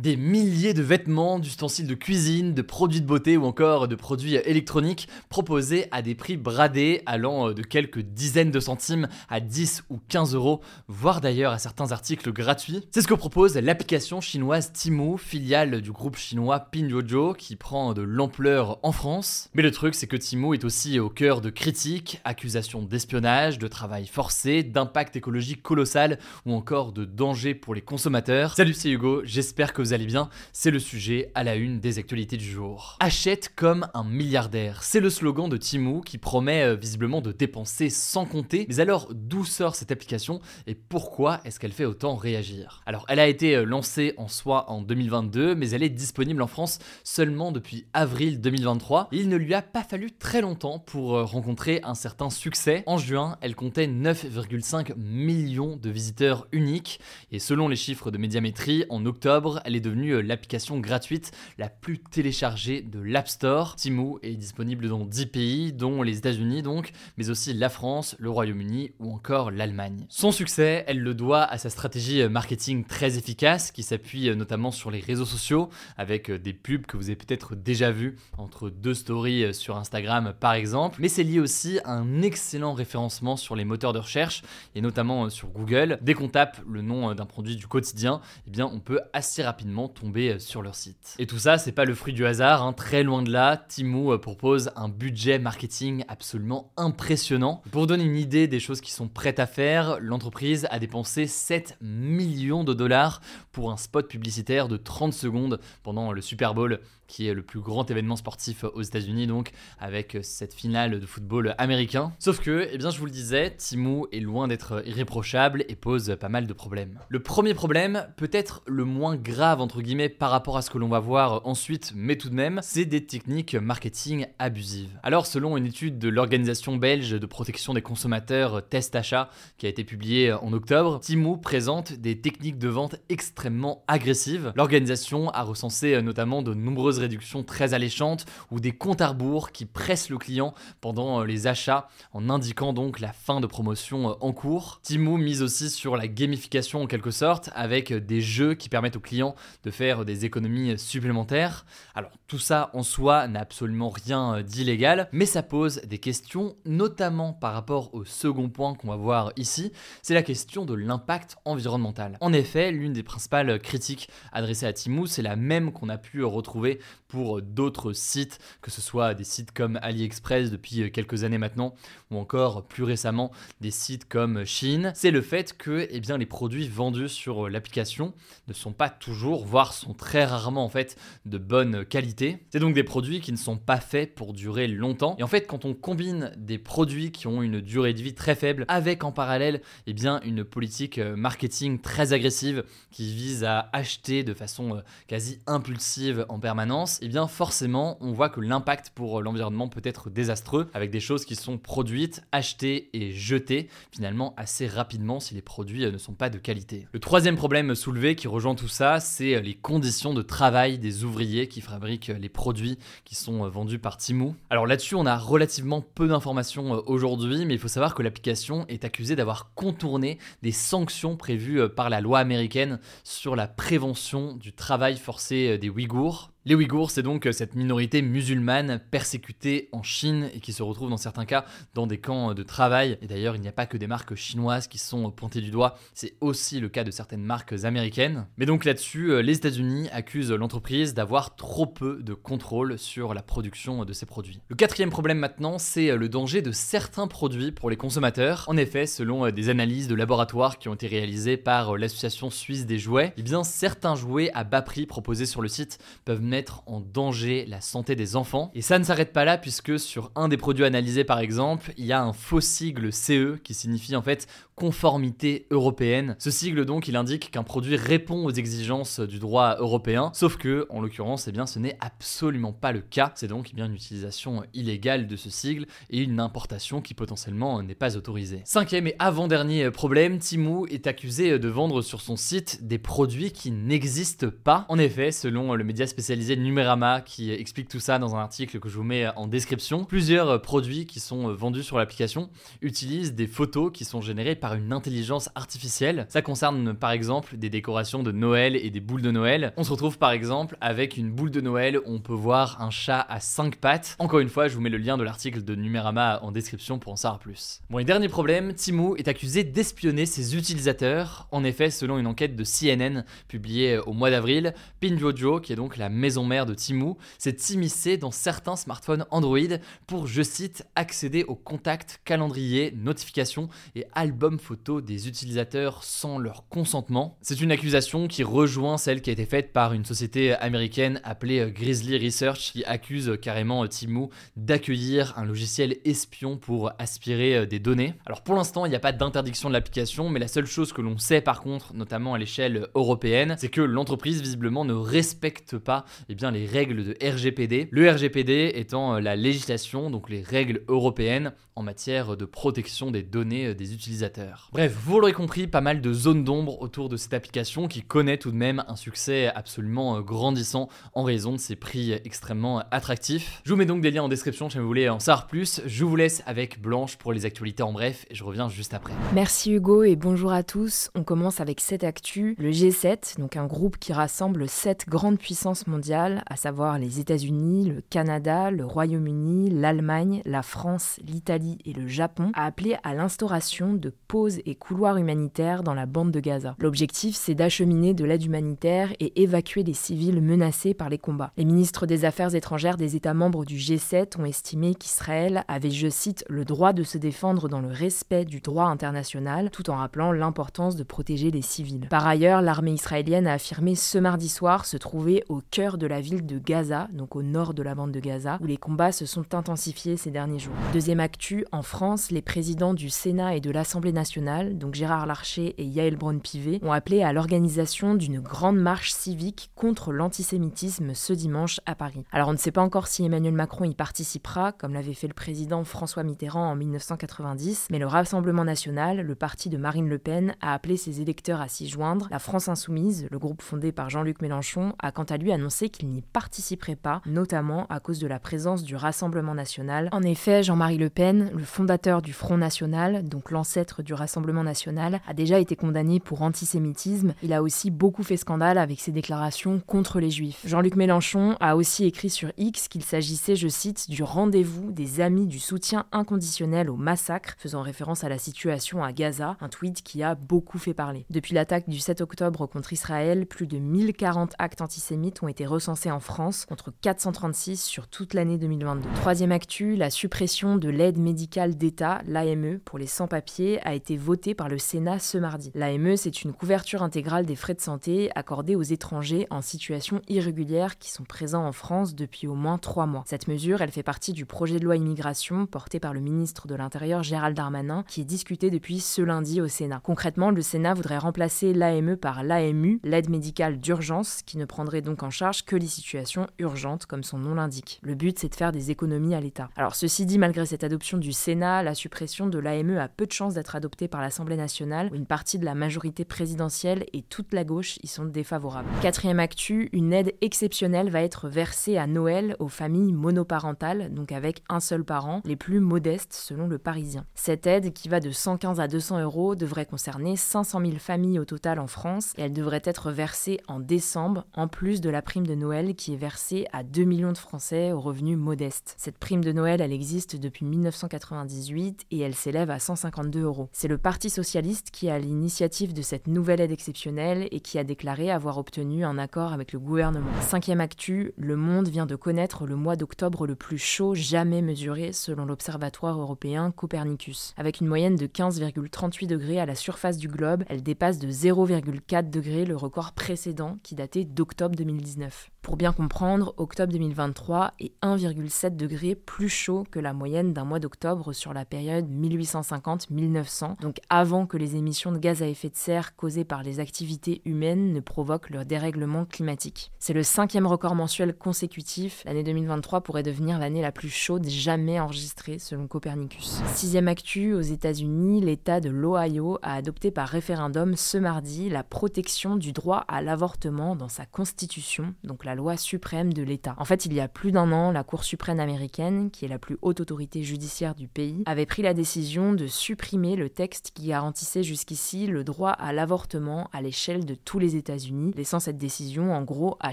Des milliers de vêtements, d'ustensiles de cuisine, de produits de beauté ou encore de produits électroniques proposés à des prix bradés allant de quelques dizaines de centimes à 10 ou 15 euros, voire d'ailleurs à certains articles gratuits. C'est ce que propose l'application chinoise Temu, filiale du groupe chinois Pinduoduo qui prend de l'ampleur en France. Mais le truc c'est que Temu est aussi au cœur de critiques, accusations d'espionnage, de travail forcé, d'impact écologique colossal ou encore de danger pour les consommateurs. Salut c'est Hugo, j'espère que vous allez bien, c'est le sujet à la une des actualités du jour. Achète comme un milliardaire, c'est le slogan de Timou qui promet euh, visiblement de dépenser sans compter. Mais alors d'où sort cette application et pourquoi est-ce qu'elle fait autant réagir? Alors elle a été euh, lancée en soi en 2022, mais elle est disponible en France seulement depuis avril 2023. Et il ne lui a pas fallu très longtemps pour euh, rencontrer un certain succès. En juin, elle comptait 9,5 millions de visiteurs uniques et selon les chiffres de médiamétrie, en octobre, elle est devenue euh, l'application gratuite la plus téléchargée de l'App Store. Timo est disponible dans 10 pays, dont les États-Unis donc, mais aussi la France, le Royaume-Uni ou encore l'Allemagne. Son succès, elle le doit à sa stratégie euh, marketing très efficace qui s'appuie euh, notamment sur les réseaux sociaux avec des pubs que vous avez peut-être déjà vues entre deux stories sur Instagram par exemple, mais c'est lié aussi à un excellent référencement sur les moteurs de recherche et notamment sur Google. Dès qu'on tape le nom d'un produit du quotidien, eh bien on peut assez rapidement tomber euh, sur leur site. Et tout ça, c'est pas le fruit du hasard, hein. très loin de là, Timo euh, propose un budget marketing absolument impressionnant. Pour donner une idée des choses qui sont prêtes à faire, l'entreprise a dépensé 7 millions de dollars pour un spot publicitaire de 30 secondes pendant le Super Bowl qui est le plus grand événement sportif aux États-Unis, donc avec cette finale de football américain. Sauf que, eh bien, je vous le disais, Timou est loin d'être irréprochable et pose pas mal de problèmes. Le premier problème, peut-être le moins grave entre guillemets par rapport à ce que l'on va voir ensuite, mais tout de même, c'est des techniques marketing abusives. Alors, selon une étude de l'organisation belge de protection des consommateurs Test Achat qui a été publiée en octobre, Timou présente des techniques de vente extrêmement agressives. L'organisation a recensé notamment de nombreuses réductions très alléchantes ou des comptes à rebours qui pressent le client pendant les achats en indiquant donc la fin de promotion en cours. Timo mise aussi sur la gamification en quelque sorte avec des jeux qui permettent aux clients de faire des économies supplémentaires. Alors tout ça en soi n'a absolument rien d'illégal, mais ça pose des questions notamment par rapport au second point qu'on va voir ici, c'est la question de l'impact environnemental. En effet, l'une des principales critiques adressées à Timo, c'est la même qu'on a pu retrouver pour d'autres sites, que ce soit des sites comme AliExpress depuis quelques années maintenant, ou encore plus récemment des sites comme Shein, c'est le fait que eh les produits vendus sur l'application ne sont pas toujours, voire sont très rarement en fait de bonne qualité. C'est donc des produits qui ne sont pas faits pour durer longtemps. Et en fait, quand on combine des produits qui ont une durée de vie très faible avec en parallèle eh bien, une politique marketing très agressive qui vise à acheter de façon quasi impulsive en permanence, eh bien forcément, on voit que l'impact pour l'environnement peut être désastreux avec des choses qui sont produites, achetées et jetées finalement assez rapidement si les produits euh, ne sont pas de qualité. Le troisième problème soulevé qui rejoint tout ça, c'est euh, les conditions de travail des ouvriers qui fabriquent euh, les produits qui sont vendus par Timou. Alors là-dessus, on a relativement peu d'informations aujourd'hui, mais il faut savoir que l'application est accusée d'avoir contourné des sanctions prévues par la loi américaine sur la prévention du travail forcé des Ouïghours. Les Ouïghours, c'est donc cette minorité musulmane persécutée en Chine et qui se retrouve dans certains cas dans des camps de travail. Et d'ailleurs, il n'y a pas que des marques chinoises qui sont pointées du doigt, c'est aussi le cas de certaines marques américaines. Mais donc là-dessus, euh, les États-Unis accusent l'entreprise d'avoir trop peu de contrôle sur la production de ces produits. Le quatrième problème maintenant, c'est le danger de certains produits pour les consommateurs. En effet, selon euh, des analyses de laboratoire qui ont été réalisées par euh, l'association suisse des jouets, eh bien certains jouets à bas prix proposés sur le site peuvent mettre en danger la santé des enfants. Et ça ne s'arrête pas là puisque sur un des produits analysés par exemple, il y a un faux sigle CE qui signifie en fait conformité européenne. Ce sigle donc, il indique qu'un produit répond aux exigences du droit européen, sauf que en l'occurrence, eh bien ce n'est absolument pas le cas. C'est donc eh bien une utilisation illégale de ce sigle et une importation qui potentiellement n'est pas autorisée. Cinquième et avant-dernier problème, Timou est accusé de vendre sur son site des produits qui n'existent pas. En effet, selon le média spécialisé Numérama qui explique tout ça dans un article que je vous mets en description, plusieurs produits qui sont vendus sur l'application utilisent des photos qui sont générées par une intelligence artificielle. Ça concerne par exemple des décorations de Noël et des boules de Noël. On se retrouve par exemple avec une boule de Noël où on peut voir un chat à 5 pattes. Encore une fois, je vous mets le lien de l'article de Numérama en description pour en savoir plus. Bon, et dernier problème, Timo est accusé d'espionner ses utilisateurs. En effet, selon une enquête de CNN publiée au mois d'avril, Pinduoduo, qui est donc la maison mère de Timo, s'est immiscé dans certains smartphones Android pour, je cite, accéder aux contacts, calendriers, notifications et albums photos des utilisateurs sans leur consentement. C'est une accusation qui rejoint celle qui a été faite par une société américaine appelée Grizzly Research qui accuse carrément Timo d'accueillir un logiciel espion pour aspirer des données. Alors pour l'instant, il n'y a pas d'interdiction de l'application, mais la seule chose que l'on sait par contre, notamment à l'échelle européenne, c'est que l'entreprise visiblement ne respecte pas eh bien, les règles de RGPD. Le RGPD étant la législation, donc les règles européennes en matière de protection des données des utilisateurs. Bref, vous l'aurez compris, pas mal de zones d'ombre autour de cette application qui connaît tout de même un succès absolument grandissant en raison de ses prix extrêmement attractifs. Je vous mets donc des liens en description si vous voulez en savoir plus. Je vous laisse avec Blanche pour les actualités en bref et je reviens juste après. Merci Hugo et bonjour à tous. On commence avec cette actu, le G7, donc un groupe qui rassemble sept grandes puissances mondiales, à savoir les États-Unis, le Canada, le Royaume-Uni, l'Allemagne, la France, l'Italie et le Japon, a appelé à l'instauration de pauses et couloirs humanitaires dans la bande de Gaza. L'objectif, c'est d'acheminer de l'aide humanitaire et évacuer les civils menacés par les combats. Les ministres des Affaires étrangères des États membres du G7 ont estimé qu'Israël avait, je cite, le droit de se défendre dans le respect du droit international, tout en rappelant l'importance de protéger les civils. Par ailleurs, l'armée israélienne a affirmé ce mardi soir se trouver au cœur de la ville de Gaza, donc au nord de la bande de Gaza, où les combats se sont intensifiés ces derniers jours. Deuxième actu, en France, les présidents du Sénat et de l'Assemblée nationale, donc Gérard Larcher et Yael Braun-Pivet, ont appelé à l'organisation d'une grande marche civique contre l'antisémitisme ce dimanche à Paris. Alors on ne sait pas encore si Emmanuel Macron y participera, comme l'avait fait le président François Mitterrand en 1990, mais le Rassemblement national, le parti de Marine Le Pen, a appelé ses électeurs à s'y joindre. La France insoumise, le groupe fondé par Jean-Luc Mélenchon, a quant à lui annoncé qu'il n'y participerait pas, notamment à cause de la présence du Rassemblement national. En effet, Jean-Marie Le Pen, le fondateur du Front national, donc l'ancêtre du Rassemblement national, a déjà été condamné pour antisémitisme. Il a aussi beaucoup fait scandale avec ses déclarations contre les juifs. Jean-Luc Mélenchon a aussi écrit sur X qu'il s'agissait, je cite, du rendez-vous des amis du soutien inconditionnel au massacre, faisant référence à la situation à Gaza, un tweet qui a beaucoup fait parler. Depuis l'attaque du 7 octobre contre Israël, plus de 1040 actes antisémites ont été en France, contre 436 sur toute l'année 2022. Troisième actu, la suppression de l'aide médicale d'État, l'AME, pour les sans-papiers a été votée par le Sénat ce mardi. L'AME, c'est une couverture intégrale des frais de santé accordés aux étrangers en situation irrégulière qui sont présents en France depuis au moins trois mois. Cette mesure, elle fait partie du projet de loi immigration porté par le ministre de l'Intérieur Gérald Darmanin qui est discuté depuis ce lundi au Sénat. Concrètement, le Sénat voudrait remplacer l'AME par l'AMU, l'aide médicale d'urgence, qui ne prendrait donc en charge que les situations urgentes comme son nom l'indique. Le but, c'est de faire des économies à l'État. Alors ceci dit, malgré cette adoption du Sénat, la suppression de l'AME a peu de chances d'être adoptée par l'Assemblée nationale, où une partie de la majorité présidentielle et toute la gauche y sont défavorables. Quatrième actu, une aide exceptionnelle va être versée à Noël aux familles monoparentales, donc avec un seul parent, les plus modestes selon le Parisien. Cette aide, qui va de 115 à 200 euros, devrait concerner 500 000 familles au total en France, et elle devrait être versée en décembre, en plus de la prime de Noël qui est versée à 2 millions de Français aux revenus modestes. Cette prime de Noël, elle existe depuis 1998 et elle s'élève à 152 euros. C'est le Parti socialiste qui a l'initiative de cette nouvelle aide exceptionnelle et qui a déclaré avoir obtenu un accord avec le gouvernement. Cinquième actu, le monde vient de connaître le mois d'octobre le plus chaud jamais mesuré selon l'Observatoire européen Copernicus. Avec une moyenne de 15,38 degrés à la surface du globe, elle dépasse de 0,4 degrés le record précédent qui datait d'octobre 2019. life. Pour bien comprendre, octobre 2023 est 1,7 degré plus chaud que la moyenne d'un mois d'octobre sur la période 1850-1900, donc avant que les émissions de gaz à effet de serre causées par les activités humaines ne provoquent le dérèglement climatique. C'est le cinquième record mensuel consécutif. L'année 2023 pourrait devenir l'année la plus chaude jamais enregistrée selon Copernicus. Sixième actu, aux États-Unis, l'État de l'Ohio a adopté par référendum ce mardi la protection du droit à l'avortement dans sa constitution, loi suprême de l'État. En fait, il y a plus d'un an, la Cour suprême américaine, qui est la plus haute autorité judiciaire du pays, avait pris la décision de supprimer le texte qui garantissait jusqu'ici le droit à l'avortement à l'échelle de tous les États-Unis, laissant cette décision en gros à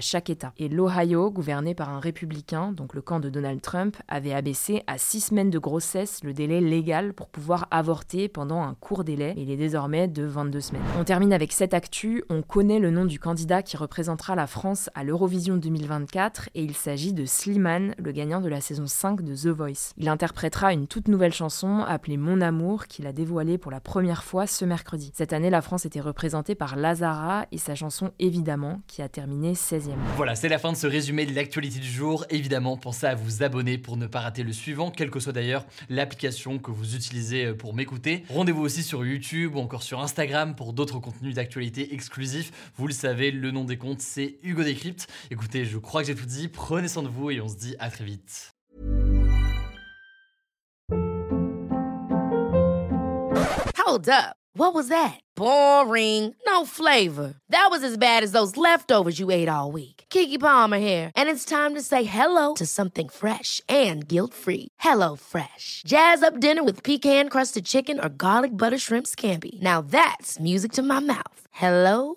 chaque État. Et l'Ohio, gouverné par un républicain, donc le camp de Donald Trump, avait abaissé à six semaines de grossesse le délai légal pour pouvoir avorter pendant un court délai. Il est désormais de 22 semaines. On termine avec cette actu. On connaît le nom du candidat qui représentera la France à l'Eurovision 2024 et il s'agit de Slimane, le gagnant de la saison 5 de The Voice. Il interprétera une toute nouvelle chanson appelée Mon Amour qu'il a dévoilée pour la première fois ce mercredi. Cette année, la France était représentée par Lazara et sa chanson Évidemment qui a terminé 16e. Voilà, c'est la fin de ce résumé de l'actualité du jour. Évidemment, pensez à vous abonner pour ne pas rater le suivant, quelle que soit d'ailleurs l'application que vous utilisez pour m'écouter. Rendez-vous aussi sur YouTube ou encore sur Instagram pour d'autres contenus d'actualité exclusifs. Vous le savez, le nom des comptes c'est Hugo Décrypte. Écoutez, je crois que j'ai tout dit. Prenez soin de vous et on se dit à très vite. Hold up. What was that? Boring. No flavor. That was as bad as those leftovers you ate all week. Kiki Palmer here, and it's time to say hello to something fresh and guilt-free. Hello Fresh. Jazz up dinner with pecan-crusted chicken or garlic butter shrimp scampi. Now that's music to my mouth. Hello